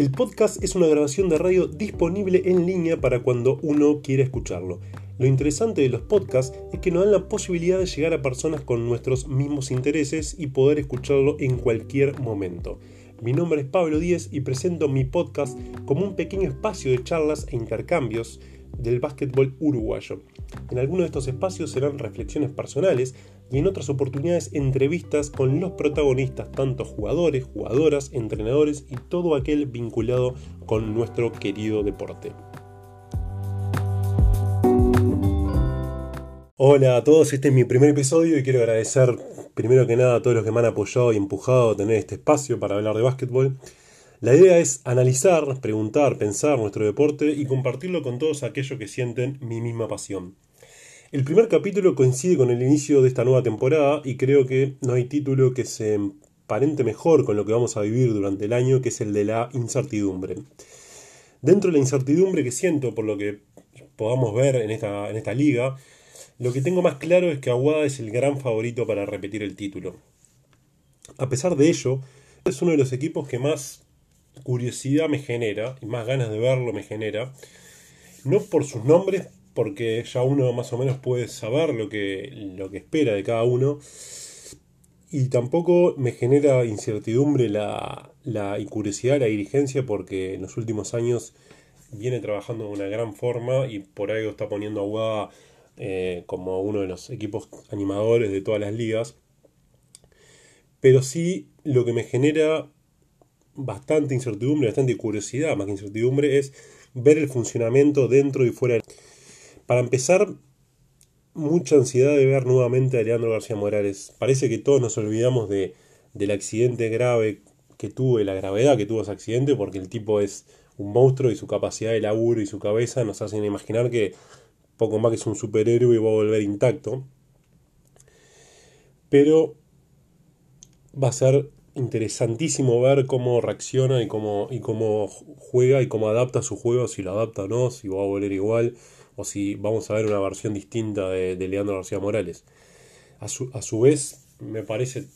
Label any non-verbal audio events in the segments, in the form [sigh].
El podcast es una grabación de radio disponible en línea para cuando uno quiera escucharlo. Lo interesante de los podcasts es que nos dan la posibilidad de llegar a personas con nuestros mismos intereses y poder escucharlo en cualquier momento. Mi nombre es Pablo Díez y presento mi podcast como un pequeño espacio de charlas e intercambios del básquetbol uruguayo. En algunos de estos espacios serán reflexiones personales y en otras oportunidades entrevistas con los protagonistas, tanto jugadores, jugadoras, entrenadores y todo aquel vinculado con nuestro querido deporte. Hola a todos, este es mi primer episodio y quiero agradecer primero que nada a todos los que me han apoyado y empujado a tener este espacio para hablar de básquetbol. La idea es analizar, preguntar, pensar nuestro deporte y compartirlo con todos aquellos que sienten mi misma pasión. El primer capítulo coincide con el inicio de esta nueva temporada y creo que no hay título que se emparente mejor con lo que vamos a vivir durante el año, que es el de la incertidumbre. Dentro de la incertidumbre que siento por lo que podamos ver en esta, en esta liga, lo que tengo más claro es que Aguada es el gran favorito para repetir el título. A pesar de ello, es uno de los equipos que más curiosidad me genera y más ganas de verlo me genera. No por sus nombres, porque ya uno más o menos puede saber lo que, lo que espera de cada uno. Y tampoco me genera incertidumbre la, la y curiosidad la dirigencia porque en los últimos años viene trabajando de una gran forma y por algo está poniendo a eh, como uno de los equipos animadores de todas las ligas. Pero sí lo que me genera bastante incertidumbre, bastante curiosidad, más que incertidumbre, es ver el funcionamiento dentro y fuera para empezar, mucha ansiedad de ver nuevamente a Leandro García Morales. Parece que todos nos olvidamos de, del accidente grave que tuvo, de la gravedad que tuvo ese accidente, porque el tipo es un monstruo y su capacidad de laburo y su cabeza nos hacen imaginar que poco más que es un superhéroe y va a volver intacto. Pero va a ser interesantísimo ver cómo reacciona y cómo, y cómo juega y cómo adapta su juego, si lo adapta o no, si va a volver igual o si vamos a ver una versión distinta de, Leandro García Morales. A su, a su, vez, me parece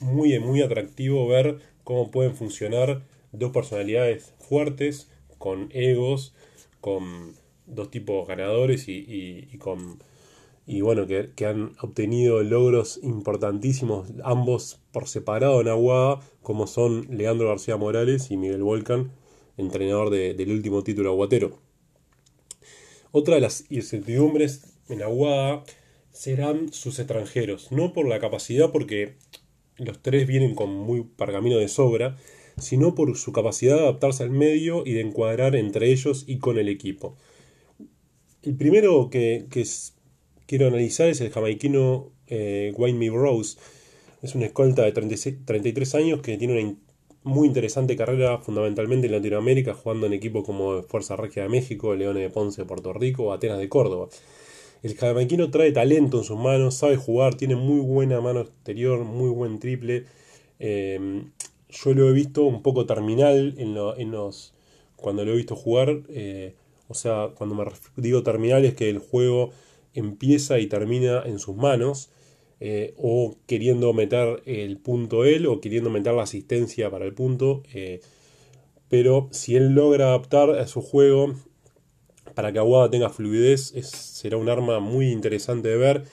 muy, muy atractivo ver cómo pueden funcionar dos personalidades fuertes, con egos, con dos tipos ganadores y, con y bueno, que, han obtenido logros importantísimos, ambos por separado en Aguada, como son Leandro García Morales y Miguel Volcan, entrenador del último título aguatero. Otra de las incertidumbres en Aguada serán sus extranjeros, no por la capacidad, porque los tres vienen con muy pargamino de sobra, sino por su capacidad de adaptarse al medio y de encuadrar entre ellos y con el equipo. El primero que, quiero analizar es el jamaiquino eh, Wayne Rose. Es un escolta de 33 años que tiene una muy interesante carrera fundamentalmente en Latinoamérica, jugando en equipos como Fuerza Regia de México, Leones de Ponce de Puerto Rico o Atenas de Córdoba. El jamaiquino trae talento en sus manos, sabe jugar, tiene muy buena mano exterior, muy buen triple. Em, yo lo he visto un poco terminal en, los cuando lo he visto jugar. Eh, o sea, cuando me digo terminal es que el juego empieza y termina en sus manos. Eh, o queriendo meter el punto él o queriendo meter la asistencia para el punto. Eh, pero si él logra adaptar a su juego para que Aguada tenga fluidez, será un arma muy interesante de ver,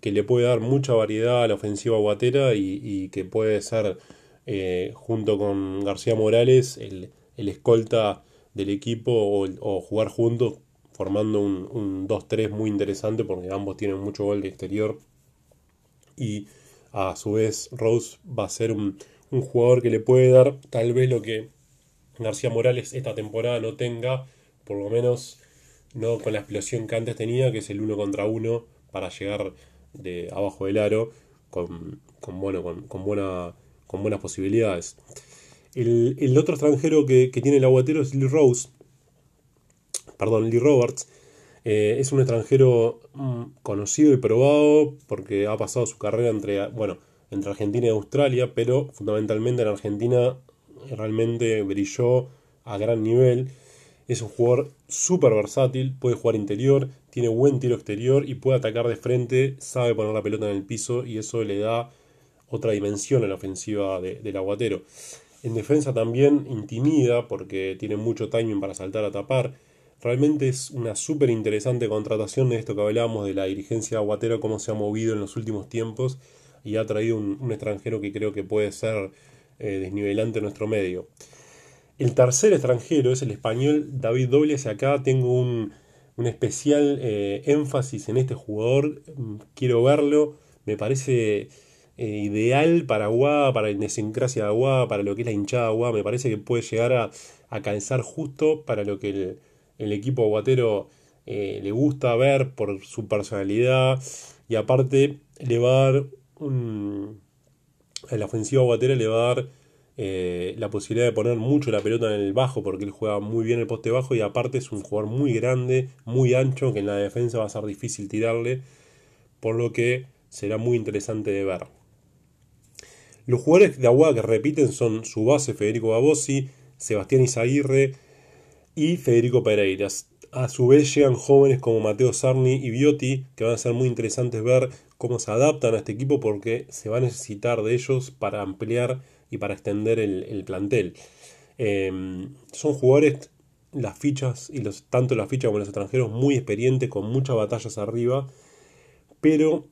que le puede dar mucha variedad a la ofensiva aguatera y, que puede ser, eh, junto con García Morales, el, escolta del equipo o, jugar juntos formando un, un 2-3 muy interesante porque ambos tienen mucho gol de exterior y a su vez Rose va a ser un, jugador que le puede dar tal vez lo que García Morales esta temporada no tenga, por lo menos no con la explosión que antes tenía, que es el uno contra uno para llegar de abajo del aro con, bueno, con, buena, con buenas posibilidades. El, otro extranjero que, que, tiene el aguatero es Lee Rose, perdón, Lee Roberts, eh, es un extranjero mm, conocido y probado porque ha pasado su carrera entre, bueno, entre Argentina y Australia, pero fundamentalmente en Argentina realmente brilló a gran nivel. Es un jugador súper versátil, puede jugar interior, tiene buen tiro exterior y puede atacar de frente, sabe poner la pelota en el piso y eso le da otra dimensión a la ofensiva del aguatero. En defensa también intimida porque tiene mucho timing para saltar a tapar. Realmente es una súper interesante contratación de esto que hablábamos de la dirigencia aguatera, cómo se ha movido en los últimos tiempos y ha traído un, extranjero que creo que puede ser eh, desnivelante en nuestro medio. El tercer extranjero es el español David Dobles. Acá tengo un, especial eh, énfasis en este jugador. Mm, quiero verlo. Me parece eh, ideal para Aguada, para la idiosincrasia de Aguada, para lo que es la hinchada de. Me parece que puede llegar a, a calzar justo para lo que el, equipo aguatero eh, le gusta ver por su personalidad. Y aparte le va a dar. A la ofensiva aguatera le va a dar eh, la posibilidad de poner mucho la pelota en el bajo porque él juega muy bien el poste bajo y aparte es un jugador muy grande, muy ancho, que en la defensa va a ser difícil tirarle, por lo que será muy interesante de ver. Los jugadores de Aguada que repiten son su base Federico Babossi, Sebastián Izaguirre y Federico Pereiras. A su vez llegan jóvenes como Mateo Sarni y Biotti, que van a ser muy interesantes ver cómo se adaptan a este equipo porque se va a necesitar de ellos para ampliar y para extender el, plantel. Em, son jugadores, las fichas, y los, tanto las fichas como los extranjeros, muy experientes, con muchas batallas arriba, pero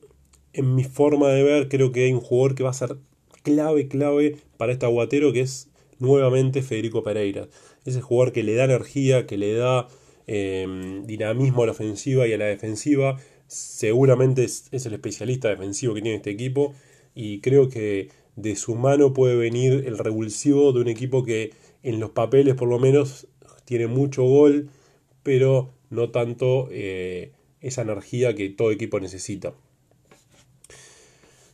en mi forma de ver creo que hay un jugador que va a ser clave, clave para este aguatero que es nuevamente Federico Pereira. Ese jugador que le da energía, que le da em, dinamismo a la ofensiva y a la defensiva. Seguramente es, es, el especialista defensivo que tiene este equipo y creo que de su mano puede venir el revulsivo de un equipo que en los papeles por lo menos tiene mucho gol, pero no tanto eh, esa energía que todo equipo necesita.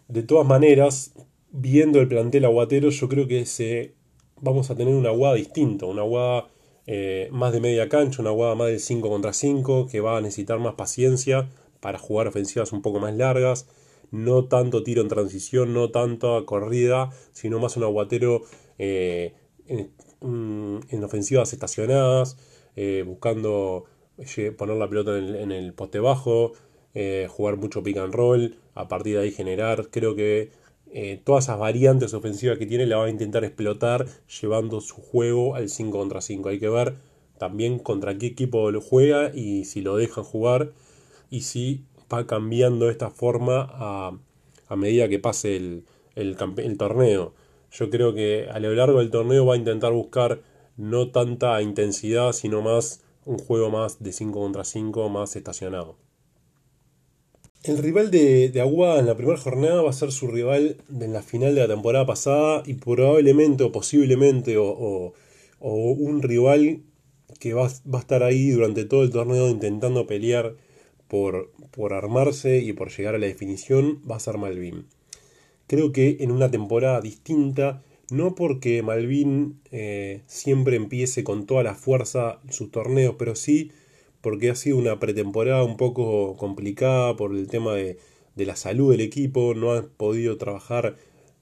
De todas maneras, viendo el plantel aguatero, yo creo que se, vamos a tener una aguada distinta, una aguada eh, más de media cancha, una aguada más de 5 contra 5, que va a necesitar más paciencia para jugar ofensivas un poco más largas no tanto tiro en transición, no tanto corrida, sino más un aguatero eh, mm, en, ofensivas estacionadas, eh, buscando poner la pelota en el, poste bajo, eh, jugar mucho pick and roll, a partir de ahí generar. Creo que todas esas variantes ofensivas que tiene la va a intentar explotar llevando su juego al 5 contra 5. Hay que ver también contra qué equipo lo juega y si lo dejan jugar y si va cambiando esta forma a, medida que pase el, el, torneo. Yo creo que a lo largo del torneo va a intentar buscar no tanta intensidad, sino más un juego más de 5 contra 5, más estacionado. El rival de, de Aguada en la primera jornada va a ser su rival en la final de la temporada pasada y probablemente o posiblemente o, un rival que va, va, a estar ahí durante todo el torneo intentando pelear por, por armarse y por llegar a la definición va a ser Malvin. Creo que en una temporada distinta, no porque Malvin eh, siempre empiece con toda la fuerza sus torneos, pero sí porque ha sido una pretemporada un poco complicada por el tema de, la salud del equipo, no han podido trabajar,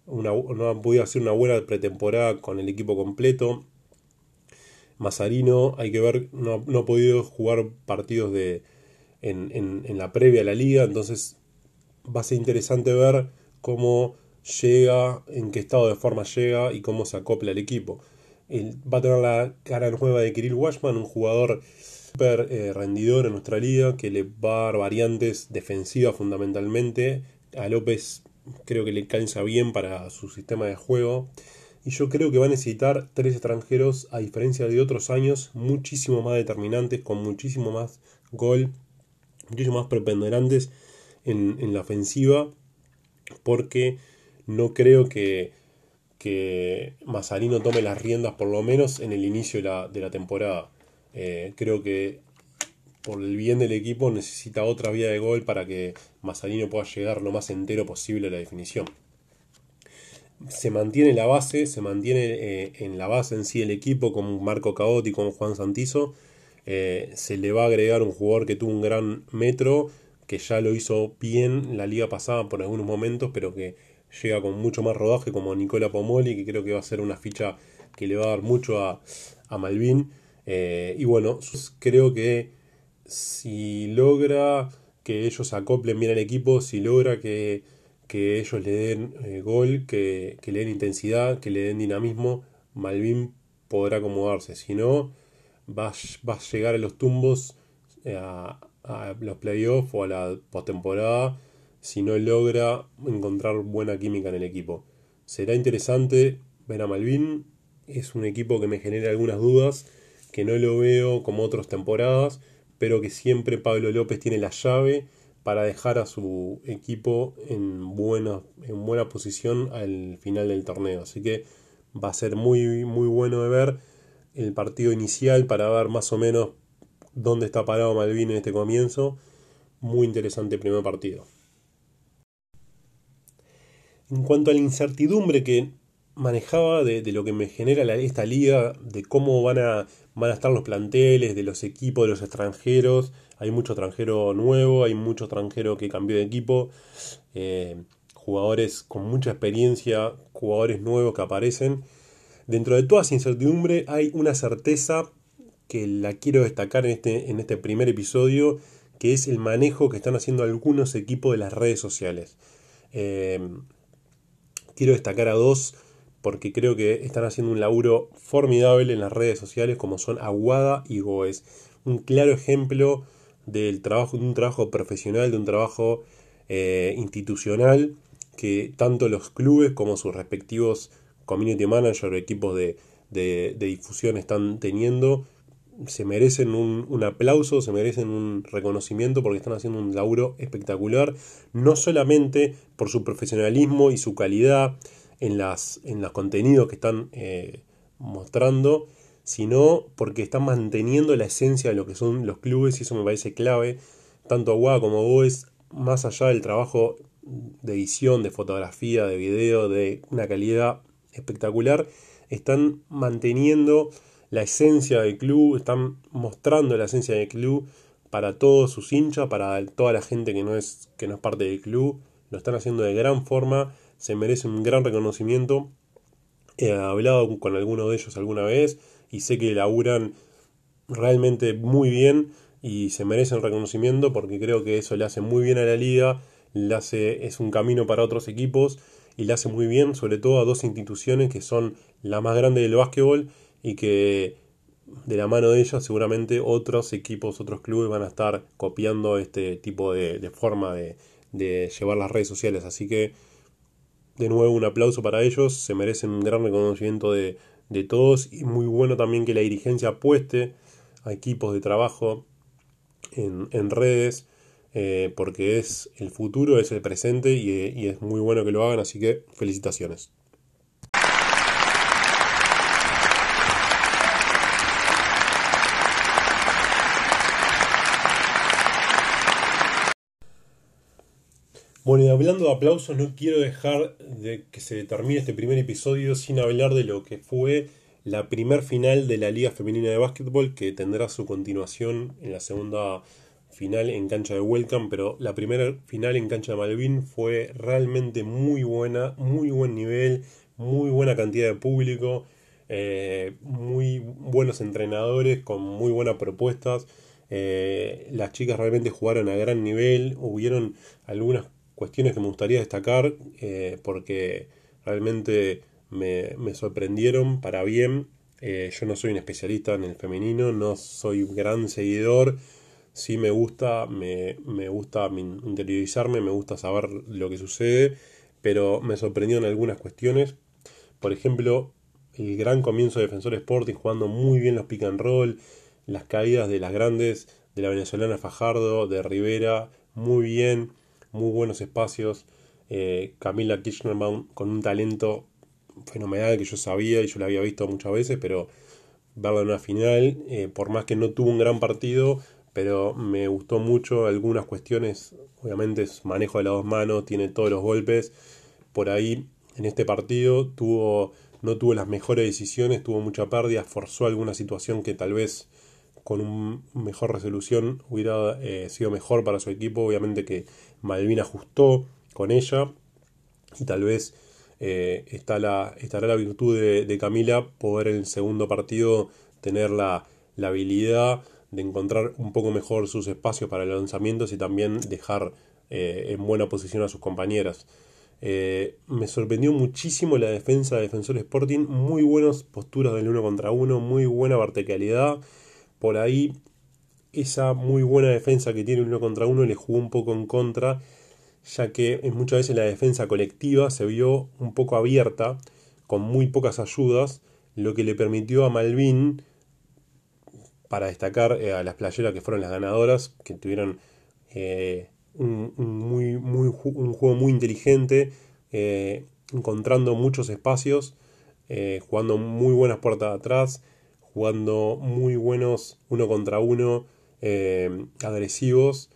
una, no han podido hacer una buena pretemporada con el equipo completo. Mazarino, hay que ver, no, no ha podido jugar partidos de, en, la previa a la liga, entonces va a ser interesante ver cómo llega, en qué estado de forma llega y cómo se acopla el equipo. va a tener la cara nueva de Kirill Washman, un jugador super eh, rendidor en nuestra liga, que le va a dar variantes defensivas fundamentalmente. A López creo que le cansa bien para su sistema de juego. Y yo creo que va a necesitar tres extranjeros, a diferencia de otros años, muchísimo más determinantes, con muchísimo más gol muchísimo más preponderantes en, la ofensiva porque no creo que, que Mazarino tome las riendas por lo menos en el inicio de la, temporada. Eh, creo que por el bien del equipo necesita otra vía de gol para que Mazarino pueda llegar lo más entero posible a la definición. Se mantiene la base, se mantiene eh, en la base en sí el equipo como Marco Caotti, como Juan Santizo, eh, se le va a agregar un jugador que tuvo un gran metro, que ya lo hizo bien la liga pasada por algunos momentos, pero que llega con mucho más rodaje, como Nicola Pomoli, que creo que va a ser una ficha que le va a dar mucho a, a Malvin. Eh, y bueno, creo que si logra que ellos acoplen bien al equipo, si logra que, ellos le den eh, gol, que, que, le den intensidad, que le den dinamismo, Malvin podrá acomodarse. Si no, va, va a llegar a los tumbos eh, a, a los playoffs o a la postemporada si no logra encontrar buena química en el equipo. Será interesante ver a Malvin. Es un equipo que me genera algunas dudas, que no lo veo como otras temporadas, pero que siempre Pablo López tiene la llave para dejar a su equipo en buena, en buena posición al final del torneo. Así que va a ser muy, muy bueno de ver el partido inicial para ver más o menos dónde está parado Malvin en este comienzo. Muy interesante primer partido. En cuanto a la incertidumbre que manejaba de, lo que me genera esta liga, de cómo van a, van a estar los planteles, de los equipos, de los extranjeros, hay mucho extranjero nuevo, hay mucho extranjero que cambió de equipo, eh, jugadores con mucha experiencia, jugadores nuevos que aparecen. Dentro de toda esa incertidumbre hay una certeza que la quiero destacar en este, en este primer episodio, que es el manejo que están haciendo algunos equipos de las redes sociales. Eh, quiero destacar a dos porque creo que están haciendo un laburo formidable en las redes sociales como son Aguada y Goes. Un claro ejemplo del trabajo, de un trabajo profesional, de un trabajo eh, institucional que tanto los clubes como sus respectivos community manager o equipos de, de difusión están teniendo se merecen un, aplauso, se merecen un reconocimiento porque están haciendo un laburo espectacular, no solamente por su profesionalismo y su calidad en, las, en los contenidos que están eh, mostrando, sino porque están manteniendo la esencia de lo que son los clubes y eso me parece clave, tanto Agua como vos, más allá del trabajo de edición, de fotografía, de video, de una calidad espectacular, están manteniendo la esencia del club, están mostrando la esencia del club para todos sus hinchas, para toda la gente que no es, que no es parte del club, lo están haciendo de gran forma, se merece un gran reconocimiento. He hablado con alguno de ellos alguna vez y sé que laburan realmente muy bien y se merecen reconocimiento porque creo que eso le hace muy bien a la liga, le hace, es un camino para otros equipos y le hace muy bien sobre todo a dos instituciones que son la más grande del básquetbol y que de la mano de ellos seguramente otros equipos, otros clubes van a estar copiando este tipo de, forma de, llevar las redes sociales. Así que de nuevo un aplauso para ellos, se merecen un gran reconocimiento de, todos y muy bueno también que la dirigencia apueste a equipos de trabajo en, redes. Eh, porque es el futuro, es el presente y es muy bueno que lo hagan, así que felicitaciones. Bueno, y hablando de aplausos, no quiero dejar de que se termine este primer episodio sin hablar de lo que fue la primer final de la Liga Femenina de Básquetbol, que tendrá su continuación en la segunda final en cancha de Welcome, pero la primera final en cancha de Malvin fue realmente muy buena, muy buen nivel, muy buena cantidad de público, eh, muy buenos entrenadores con muy buenas propuestas. Eh, las chicas realmente jugaron a gran nivel, hubieron algunas cuestiones que me gustaría destacar eh, porque realmente me, sorprendieron para bien. Eh, yo no soy un especialista en el femenino, no soy un gran seguidor. Sí me gusta, me, gusta interiorizarme, me gusta saber lo que sucede, pero me sorprendieron algunas cuestiones. Por ejemplo, el gran comienzo de Defensor Sporting jugando muy bien los pick and roll, las caídas de las grandes, de la venezolana Fajardo, de Rivera, muy bien muy buenos espacios. Eh, Camila Kirchnerbaum con un talento fenomenal que yo sabía y yo la había visto muchas veces, pero verla en una final, eh, por más que no tuvo un gran partido, pero me gustó mucho algunas cuestiones, obviamente es manejo de las dos manos, tiene todos los golpes, por ahí en este partido tuvo no tuvo las mejores decisiones, tuvo mucha pérdida, forzó alguna situación que tal vez con una mejor resolución hubiera eh, sido mejor para su equipo, obviamente que Malvin ajustó con ella y tal vez eh, está la, estará la virtud de, Camila poder en el segundo partido tener la, habilidad de encontrar un poco mejor sus espacios para los lanzamientos y también dejar eh, en buena posición a sus compañeras. Me sorprendió muchísimo la defensa de Defensor Sporting, muy buenas posturas del uno contra uno, muy buena verticalidad. Por ahí, esa muy buena defensa que tiene uno contra uno le jugó un poco en contra, ya que muchas veces la defensa colectiva se vio un poco abierta, con muy pocas ayudas, lo que le permitió a Malvin, para destacar eh, a las playeras que fueron las ganadoras, que tuvieron eh, un, juego muy inteligente, eh, encontrando muchos espacios, jugando muy buenas puertas atrás, jugando muy buenos uno contra uno, eh, agresivos,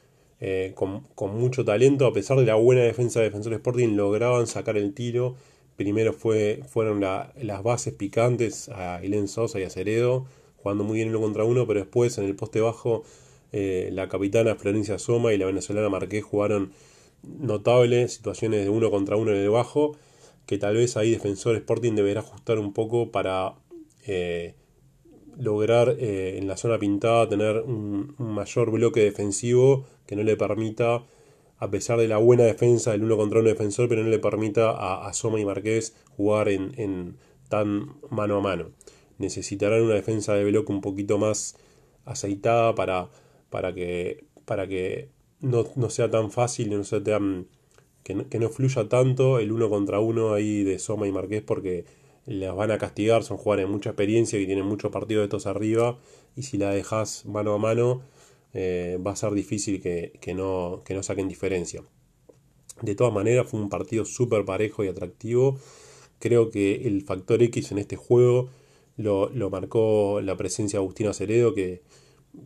con, con, mucho talento, a pesar de la buena defensa de Defensor Sporting, lograban sacar el tiro. Primero fue, fueron las bases picantes a Ilén Sosa y a Ceredo, jugando muy bien uno contra uno, pero después en el poste bajo eh, la capitana Florencia Soma y la venezolana Marqués jugaron notables situaciones de uno contra uno en el bajo, que tal vez ahí Defensor Sporting deberá ajustar un poco para eh, lograr eh, en la zona pintada tener un, mayor bloque defensivo que no le permita, a pesar de la buena defensa del uno contra uno defensor, pero no le permita a, Soma y Marqués jugar en, en tan mano a mano. Necesitarán una defensa de bloque un poquito más aceitada para para que, para que no, sea tan fácil no sea tan, que, no, que no fluya tanto el uno contra uno ahí de Soma y Marqués porque las van a castigar, son jugadores de mucha experiencia que tienen muchos partidos de estos arriba y si la dejas mano a mano eh, va a ser difícil que, no, que no saquen diferencia. De todas maneras fue un partido súper parejo y atractivo. Creo que el factor X en este juego lo, lo marcó la presencia de Agustín Aceredo que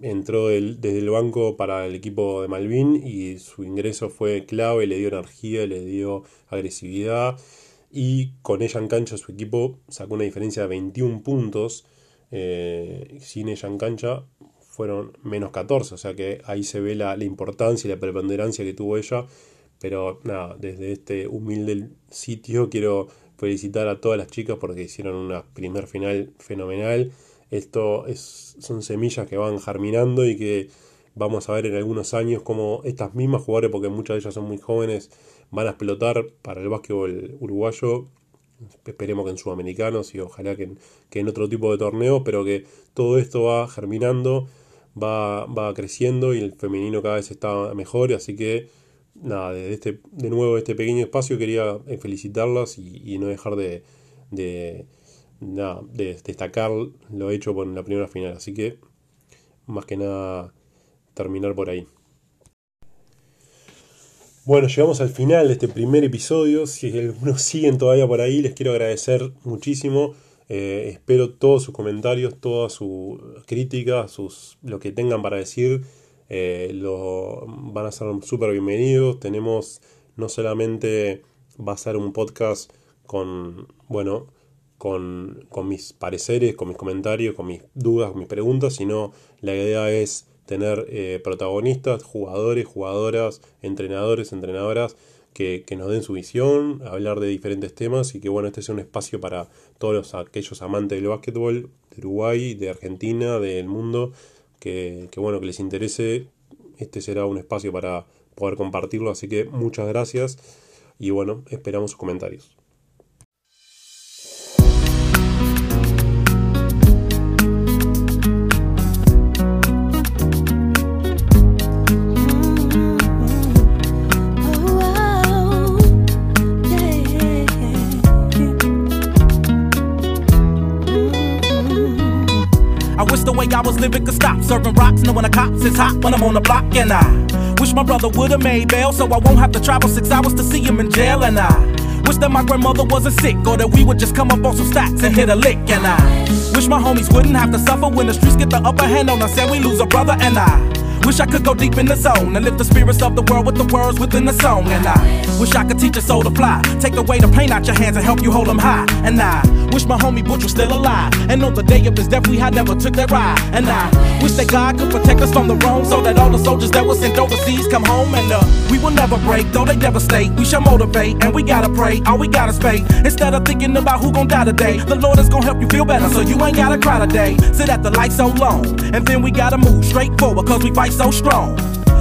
entró desde el banco para el equipo de Malvin y su ingreso fue clave, le dio energía, le dio agresividad y con ella en cancha su equipo sacó una diferencia de 21 puntos. Eh, sin ella en cancha fueron menos 14, o sea que ahí se ve la, la, importancia y la preponderancia que tuvo ella. Pero nada, desde este humilde sitio quiero felicitar a todas las chicas porque hicieron una primer final fenomenal esto es, son semillas que van germinando y que vamos a ver en algunos años como estas mismas jugadores, porque muchas de ellas son muy jóvenes, van a explotar para el básquetbol uruguayo. Esperemos que en sudamericanos y ojalá que en, que en otro tipo de torneo, pero que todo esto va germinando, va, va creciendo y el femenino cada vez está mejor. Así que nada, de, este, de nuevo este pequeño espacio quería felicitarlas y, no dejar de nada, de destacar lo hecho por la primera final. Así que, más que nada, terminar por ahí. Bueno, llegamos al final de este primer episodio. Si algunos [laughs] siguen todavía por ahí, les quiero agradecer muchísimo. Eh, espero todos sus comentarios, todas sus críticas, sus, lo que tengan para decir. Eh, lo, van a ser súper bienvenidos. Tenemos no solamente va a ser un podcast con, bueno, con, mis pareceres, con mis comentarios, con mis dudas, con mis preguntas, sino la idea es tener eh, protagonistas, jugadores, jugadoras, entrenadores, entrenadoras que, nos den su visión, hablar de diferentes temas y que bueno, este sea un espacio para todos aquellos amantes del básquetbol de Uruguay, de Argentina, del mundo, que, que bueno, que les interese, este será un espacio para poder compartirlo, así que muchas gracias y bueno, esperamos sus comentarios. I was living could stop serving rocks, knowing the cops is hot when I'm on the block. And I wish my brother would've made bail so I won't have to travel six hours to see him in jail. And I wish that my grandmother wasn't sick or that we would just come up on some stacks and hit a lick. And I wish my homies wouldn't have to suffer when the streets get the upper hand on us and we lose a brother. And I Wish I could go deep in the zone and lift the spirits of the world with the words within the song. And I wish I could teach a soul to fly. Take away the pain out your hands and help you hold them high. And I wish my homie Butch was still alive. And on the day of his death, we had never took that ride. And I wish that God could protect us from the wrong so that all the soldiers that were sent overseas come home. And uh, we will never break, though they devastate. We shall motivate and we gotta pray. All we gotta pay. Instead of thinking about who gon' die today, the Lord is gon' help you feel better so you ain't gotta cry today. Sit at the light so long. And then we gotta move straight forward cause we fight so strong.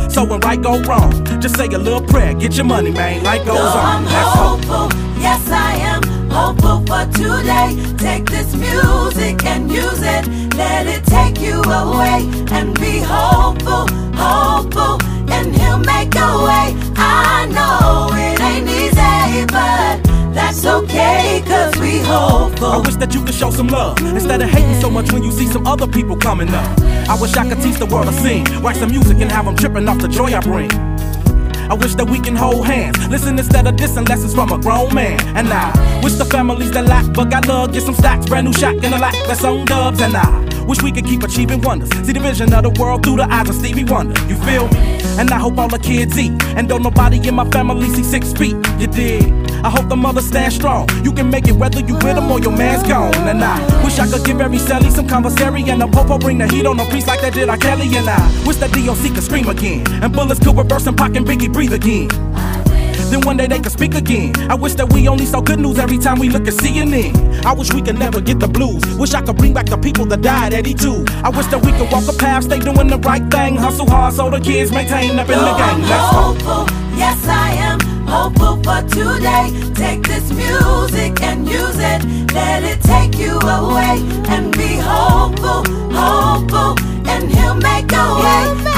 So when right go wrong, just say a little prayer get your money, man. Life goes Though on. I'm hope. hopeful, yes I am hopeful for today. Take this music and use it, let it take you away and be hopeful, hopeful, and He'll make a way. I know it ain't easy, but that's okay, cause we hopeful. I wish that you could show some love instead of hating so much when you see some other people coming up. I wish I could teach the world to sing, write some music and have them tripping off the joy I bring. I wish that we can hold hands, listen instead of dissing lessons from a grown man. And I wish the families that lack but got love get some stacks, brand new and a lack that's on dubs. And I wish we could keep achieving wonders, see the vision of the world through the eyes of Stevie Wonder. You feel me? And I hope all the kids eat, and don't nobody in my family see six feet. You dig? I hope the mothers stand strong. You can make it whether you with them or your man's gone. And I wish I could give every Sally some commissary and a popo bring the heat on a priest like that did R. Kelly. And I wish that DOC could scream again and bullets could reverse and Pac and Biggie breathe again. Then one day they could speak again. I wish that we only saw good news every time we look at CNN. I wish we could never get the blues. Wish I could bring back the people that died at E2. I wish that we could walk a path, stay doing the right thing, hustle hard so the kids maintain up in the game. Today. Take this music and use it, let it take you away and be hopeful, hopeful, and He'll make a way.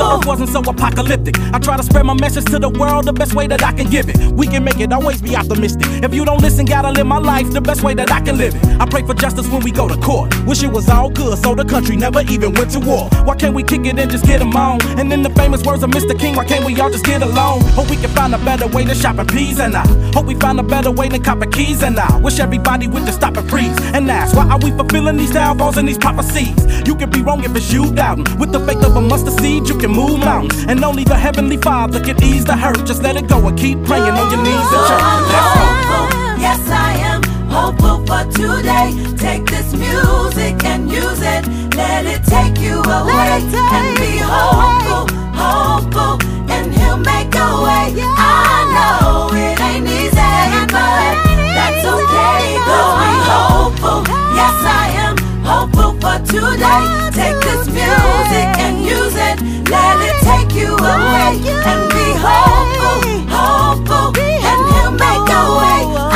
Earth wasn't so apocalyptic. I try to spread my message to the world the best way that I can give it. We can make it, always be optimistic. If you don't listen, gotta live my life the best way that I can live it. I pray for justice when we go to court. Wish it was all good, so the country never even went to war. Why can't we kick it and just get 'em on? And in the famous words of Mr. King, why can't we all just get along? Hope we can find a better way to shop in peas and I hope we find a better way than copper keys and I wish everybody would just stop and freeze and ask why are we fulfilling these downfalls and these prophecies? You can be wrong if it's you doubting. With the faith of a mustard seed, you can move mountains. And only the Heavenly Father can ease the hurt. Just let it go and keep praying on your knees in church. I'm hopeful, yes I am hopeful for today. Take this music and use it, let it take you away and be hopeful, hopeful, and He'll make a way. I know it ain't easy, but that's okay. Cause we hopeful, yes I am hopeful for today. Take this music and use it, let it take you away and be hopeful, hopeful, and He'll make a way.